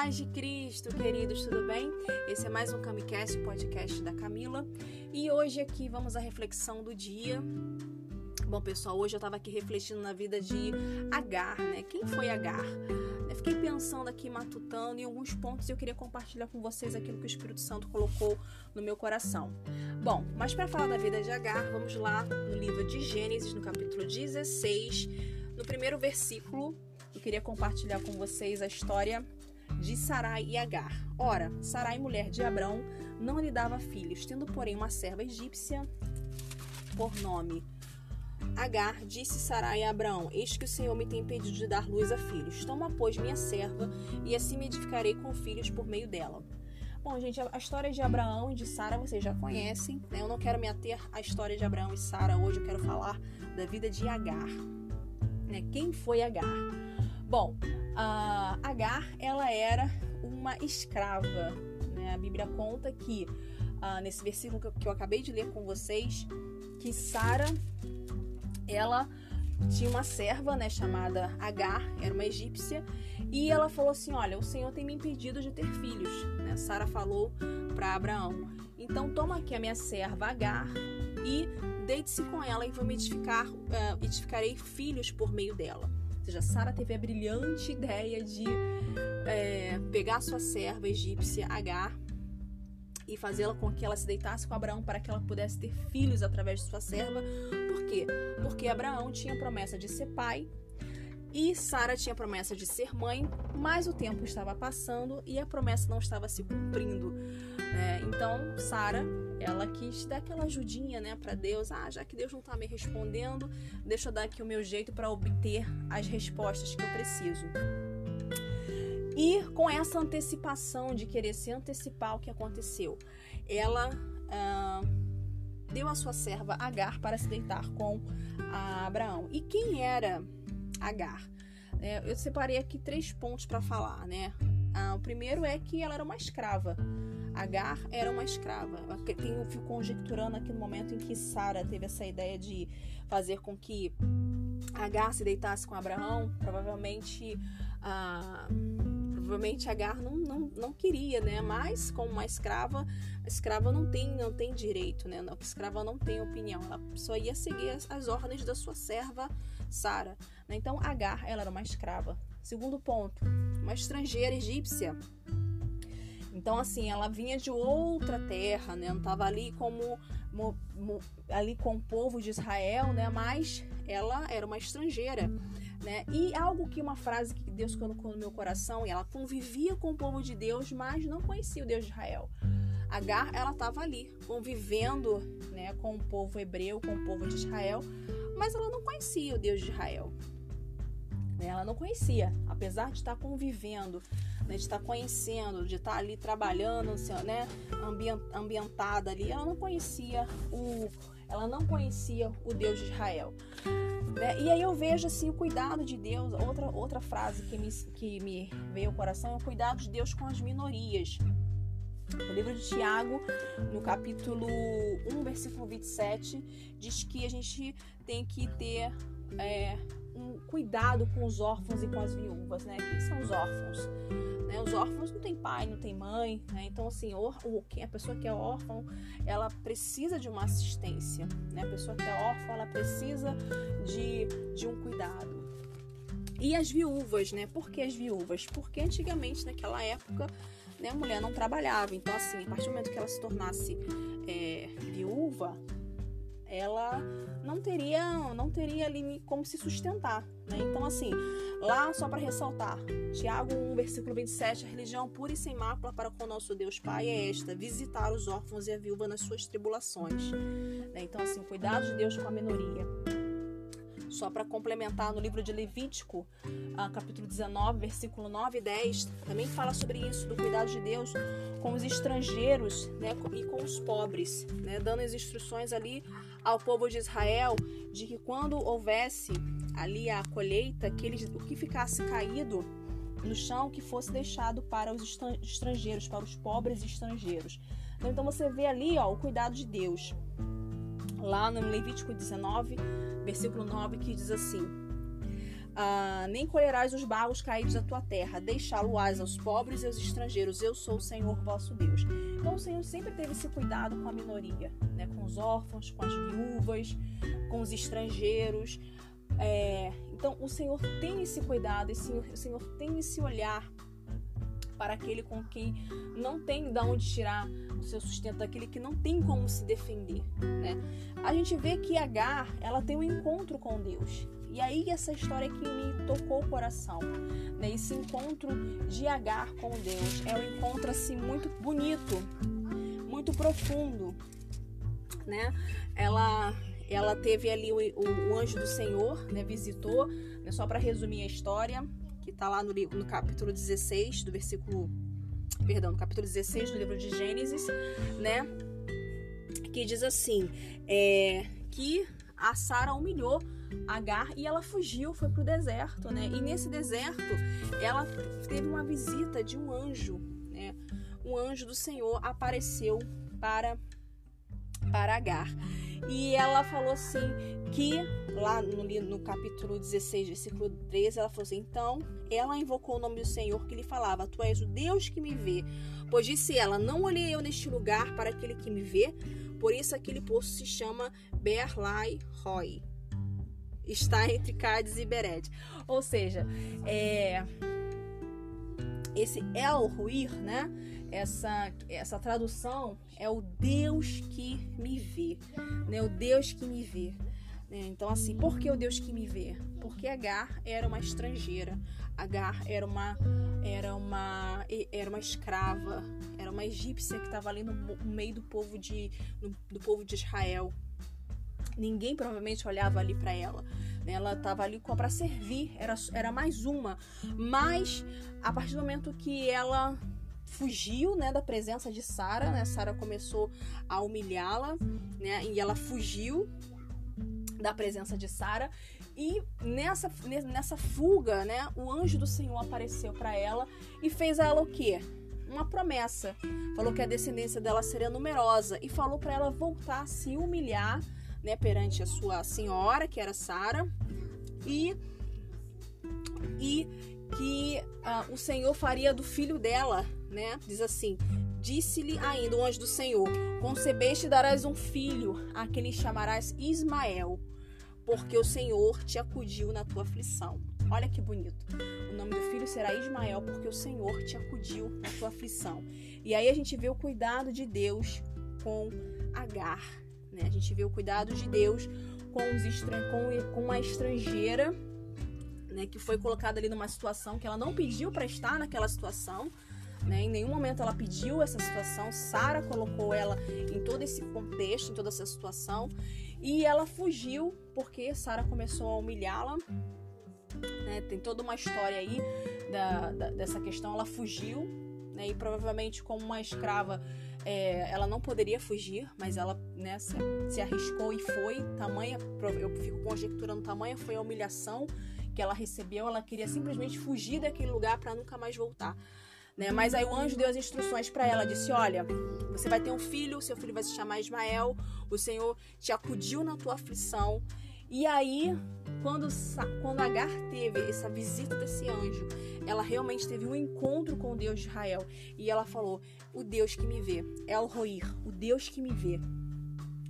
paz de Cristo, queridos, tudo bem? Esse é mais um Camicast, podcast da Camila. E hoje aqui vamos à reflexão do dia. Bom, pessoal, hoje eu estava aqui refletindo na vida de Agar, né? Quem foi Agar? Eu fiquei pensando aqui, matutando em alguns pontos e eu queria compartilhar com vocês aquilo que o Espírito Santo colocou no meu coração. Bom, mas para falar da vida de Agar, vamos lá no livro de Gênesis, no capítulo 16, no primeiro versículo. Eu queria compartilhar com vocês a história de Sarai e Agar. Ora, Sarai, mulher de Abrão, não lhe dava filhos, tendo, porém, uma serva egípcia por nome Agar disse Sarai a Abraão: Eis que o Senhor me tem pedido de dar luz a filhos. Toma, pois, minha serva, e assim me edificarei com filhos por meio dela. Bom, gente, a história de Abraão e de Sara vocês já conhecem. Né? Eu não quero me ater à história de Abraão e Sara hoje, eu quero falar da vida de Agar. Né? Quem foi Agar? Bom, a Agar, ela era uma escrava. Né? A Bíblia conta que, uh, nesse versículo que eu acabei de ler com vocês, que Sara ela tinha uma serva, né, chamada Agar, era uma egípcia, e ela falou assim: "Olha, o Senhor tem me impedido de ter filhos", né? Sara falou para Abraão: "Então toma aqui a minha serva Agar e deite-se com ela e vou me edificar, uh, edificarei filhos por meio dela." Ou seja, Sara teve a brilhante ideia de é, pegar sua serva egípcia Agar e fazê-la com que ela se deitasse com Abraão para que ela pudesse ter filhos através de sua serva. Por quê? Porque Abraão tinha promessa de ser pai e Sara tinha promessa de ser mãe, mas o tempo estava passando e a promessa não estava se cumprindo. É, então, Sara, ela quis dar aquela ajudinha, né, para Deus. Ah, já que Deus não está me respondendo, deixa eu dar aqui o meu jeito para obter as respostas que eu preciso. E com essa antecipação de querer se antecipar o que aconteceu, ela ah, deu a sua serva Agar para se deitar com Abraão. E quem era Agar? É, eu separei aqui três pontos para falar, né? Ah, o primeiro é que ela era uma escrava. Agar era uma escrava. Eu tenho, fico conjecturando aqui no momento em que Sara teve essa ideia de fazer com que Agar se deitasse com Abraão. Provavelmente. Ah, provavelmente Agar não, não, não queria, né? Mas como uma escrava, a escrava não tem não tem direito, né? A escrava não tem opinião, ela só ia seguir as, as ordens da sua serva Sara. Né? Então Agar, ela era uma escrava. Segundo ponto, uma estrangeira egípcia. Então assim, ela vinha de outra terra, né? Não estava ali como mo, mo, ali com o povo de Israel, né? Mas ela era uma estrangeira. Né? E algo que uma frase que Deus colocou no meu coração, e ela convivia com o povo de Deus, mas não conhecia o Deus de Israel. Agar, ela estava ali, convivendo né, com o povo hebreu, com o povo de Israel, mas ela não conhecia o Deus de Israel. Né? Ela não conhecia, apesar de estar convivendo, né, de estar conhecendo, de estar ali trabalhando, né, ambientada ali, ela não conhecia o, ela não conhecia o Deus de Israel. Né? E aí eu vejo assim o cuidado de Deus. Outra, outra frase que me, que me veio ao coração é o cuidado de Deus com as minorias. O livro de Tiago, no capítulo 1, versículo 27, diz que a gente tem que ter é, um cuidado com os órfãos e com as viúvas, né? Quem são os órfãos? Né? Os órfãos não tem pai, não tem mãe, né? Então, assim, o, o, a pessoa que é órfã, ela precisa de uma assistência, né? A pessoa que é órfã, ela precisa de, de um cuidado. E as viúvas, né? Por que as viúvas? Porque antigamente, naquela época, né, a mulher não trabalhava. Então, assim, a partir do momento que ela se tornasse é, viúva, ela não teria não teria ali como se sustentar, né? Então assim, lá só para ressaltar, Tiago 1, versículo 27, a religião pura e sem mácula para com o nosso Deus Pai é esta, visitar os órfãos e a viúva nas suas tribulações. Né? Então assim, cuidado de Deus com a minoria. Só para complementar, no livro de Levítico, ah, capítulo 19, versículo 9 e 10, também fala sobre isso, do cuidado de Deus com os estrangeiros né, e com os pobres, né, dando as instruções ali ao povo de Israel de que quando houvesse ali a colheita, que eles, o que ficasse caído no chão, que fosse deixado para os estrangeiros, para os pobres estrangeiros. Então você vê ali ó, o cuidado de Deus. Lá no Levítico 19, versículo 9, que diz assim: ah, nem colherás os barros caídos da tua terra, deixá-lo-ás aos pobres e aos estrangeiros. Eu sou o Senhor vosso Deus. Então o Senhor sempre teve esse cuidado com a minoria, né? com os órfãos, com as viúvas, com os estrangeiros. É, então o Senhor tem esse cuidado, esse, o Senhor tem esse olhar para aquele com quem não tem de onde tirar o seu sustento, aquele que não tem como se defender, né? A gente vê que Agar, ela tem um encontro com Deus. E aí essa história que me tocou o coração, né? Esse encontro de Agar com Deus é um encontro assim muito bonito, muito profundo, né? Ela ela teve ali o, o, o anjo do Senhor, né? Visitou, né? só para resumir a história, que está lá no, no capítulo 16 do versículo. Perdão, no capítulo 16 do livro de Gênesis, né? Que diz assim: é, que a Sara humilhou Agar e ela fugiu, foi para o deserto, né? E nesse deserto ela teve uma visita de um anjo, né? Um anjo do Senhor apareceu para para Agar. E ela falou assim que lá no, no capítulo 16, versículo 13, ela falou assim: Então ela invocou o nome do Senhor que lhe falava: Tu és o Deus que me vê. Pois disse ela: Não olhei eu neste lugar para aquele que me vê, por isso aquele poço se chama Berlai Roy. Está entre Cádiz e Bered. Ou seja, é, esse El Ruir, né? essa, essa tradução é o Deus que me vê, né? O Deus que me vê. Né? Então, assim, por que o Deus que me vê? Porque Agar era uma estrangeira, Agar era uma era uma era uma escrava, era uma egípcia que estava ali no, meio do povo de do povo de Israel. Ninguém provavelmente olhava ali para ela. Né? Ela estava ali para servir, era, era mais uma. Mas a partir do momento que ela fugiu, né, da presença de Sara, né? Sara começou a humilhá-la, né? E ela fugiu da presença de Sara e nessa nessa fuga, né, o anjo do Senhor apareceu para ela e fez a ela o quê? Uma promessa. Falou que a descendência dela seria numerosa e falou para ela voltar a se humilhar, né, perante a sua senhora, que era Sara, e e que uh, o Senhor faria do filho dela né? Diz assim: Disse-lhe ainda o anjo do Senhor: Concebeste e darás um filho, a quem lhe chamarás Ismael, porque o Senhor te acudiu na tua aflição. Olha que bonito. O nome do filho será Ismael, porque o Senhor te acudiu na tua aflição. E aí a gente vê o cuidado de Deus com Agar. Né? A gente vê o cuidado de Deus com, com, com uma estrangeira né, que foi colocada ali numa situação que ela não pediu para estar naquela situação, né? Em nenhum momento ela pediu essa situação, Sara colocou ela em todo esse contexto, em toda essa situação, e ela fugiu porque Sara começou a humilhá-la. Né? Tem toda uma história aí da, da, dessa questão. Ela fugiu, né? e provavelmente, como uma escrava, é, ela não poderia fugir, mas ela né, se, se, arriscou e foi. Tamanha, eu fico conjecturando, tamanha foi a humilhação que ela recebeu. Ela queria simplesmente fugir daquele lugar para nunca mais voltar. Né? Mas aí o anjo deu as instruções para ela, disse: "Olha, você vai ter um filho, seu filho vai se chamar Ismael. O Senhor te acudiu na tua aflição." E aí, quando quando Agar teve essa visita desse anjo, ela realmente teve um encontro com o Deus de Israel, e ela falou: "O Deus que me vê, El Roir, o Deus que me vê."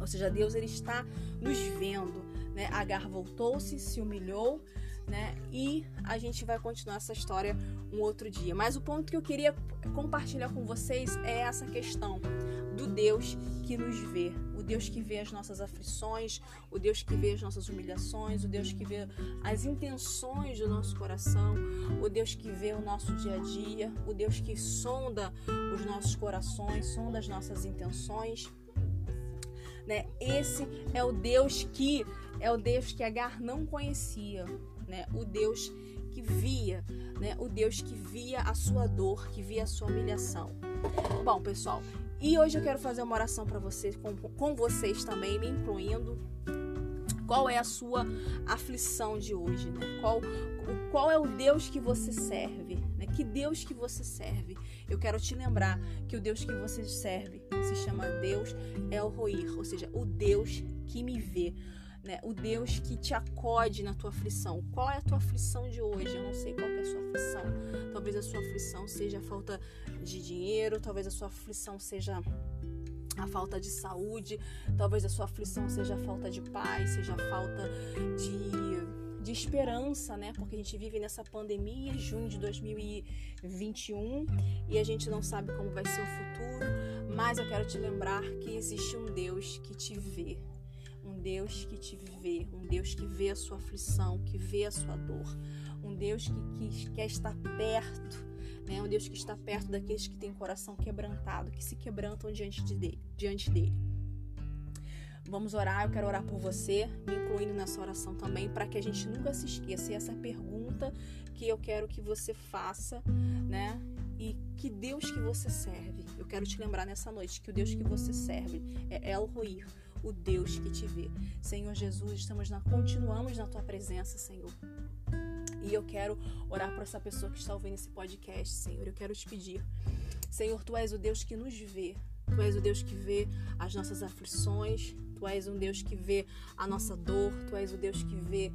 Ou seja, Deus ele está nos vendo, né? Agar voltou-se, se humilhou, né? E a gente vai continuar essa história um outro dia. Mas o ponto que eu queria compartilhar com vocês é essa questão Deus que nos vê, o Deus que vê as nossas aflições, o Deus que vê as nossas humilhações, o Deus que vê as intenções do nosso coração, o Deus que vê o nosso dia a dia, o Deus que sonda os nossos corações, sonda as nossas intenções. Né? Esse é o Deus que é o Deus que Agar não conhecia, né? O Deus que via, né? O Deus que via a sua dor, que via a sua humilhação. Bom, pessoal, e hoje eu quero fazer uma oração para vocês, com, com vocês também, me incluindo. Qual é a sua aflição de hoje, né? Qual, qual é o Deus que você serve, né? Que Deus que você serve? Eu quero te lembrar que o Deus que você serve se chama Deus El Roir, ou seja, o Deus que me vê né? O Deus que te acode na tua aflição. Qual é a tua aflição de hoje? Eu não sei qual é a sua aflição. Talvez a sua aflição seja a falta de dinheiro, talvez a sua aflição seja a falta de saúde, talvez a sua aflição seja a falta de paz, seja a falta de, de esperança, né? Porque a gente vive nessa pandemia, junho de 2021, e a gente não sabe como vai ser o futuro, mas eu quero te lembrar que existe um Deus que te vê, Deus que te vê, um Deus que vê a sua aflição, que vê a sua dor, um Deus que, que quer estar perto né? Um Deus que está perto daqueles que têm coração quebrantado, que se quebrantam diante, de dele, diante dele. Vamos orar, eu quero orar por você, me incluindo nessa oração também, para que a gente nunca se esqueça. E essa pergunta que eu quero que você faça, né? E que Deus que você serve. Eu quero te lembrar nessa noite que o Deus que você serve é El Roi, o Deus que te vê. Senhor Jesus, estamos na, continuamos na tua presença, Senhor. E eu quero orar por essa pessoa que está ouvindo esse podcast, Senhor. Eu quero te pedir, Senhor, tu és o Deus que nos vê. Tu és o Deus que vê as nossas aflições. Tu és um Deus que vê a nossa dor. Tu és o Deus que vê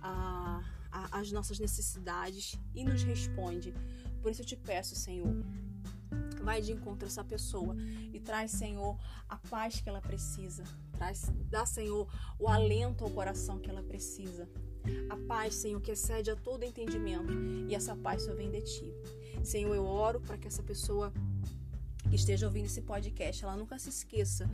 a, a, as nossas necessidades e nos responde. Por isso eu te peço, Senhor, vai de encontro a essa pessoa e traz, Senhor, a paz que ela precisa. Traz, dá, Senhor, o alento ao coração que ela precisa. A paz, Senhor, que excede a todo entendimento, e essa paz só vem de ti. Senhor, eu oro para que essa pessoa que esteja ouvindo esse podcast, ela nunca se esqueça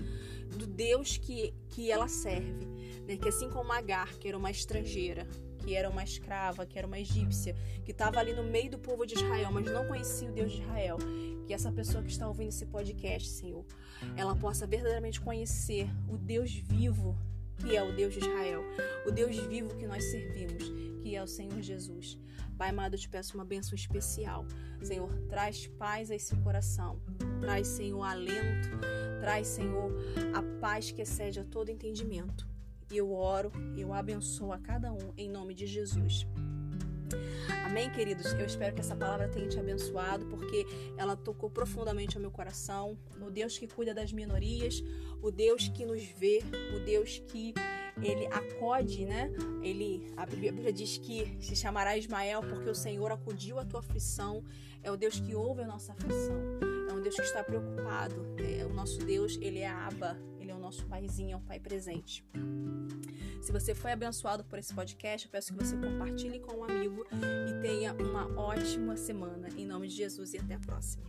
do Deus que, que ela serve, né? que assim como Agar, que era uma estrangeira, que era uma escrava, que era uma egípcia, que estava ali no meio do povo de Israel, mas não conhecia o Deus de Israel, que essa pessoa que está ouvindo esse podcast, Senhor, ela possa verdadeiramente conhecer o Deus vivo que é o Deus de Israel, o Deus vivo que nós servimos, que é o Senhor Jesus. Pai amado, eu te peço uma bênção especial. Senhor, traz paz a esse coração. Traz, Senhor, alento. Traz, Senhor, a paz que excede a todo entendimento. Eu oro, eu abençoo a cada um em nome de Jesus. Amém, queridos? Eu espero que essa palavra tenha te abençoado, porque ela tocou profundamente ao meu coração. O Deus que cuida das minorias, o Deus que nos vê, o Deus que ele acode, né? Ele, a Bíblia diz que se chamará Ismael porque o Senhor acudiu a tua aflição. É o Deus que ouve a nossa aflição. É um Deus que está preocupado. É, o nosso Deus, ele é Aba, ele é o nosso paizinho, é o pai presente. Se você foi abençoado por esse podcast, eu peço que você compartilhe com um amigo e tenha uma ótima semana. Em nome de Jesus e até a próxima.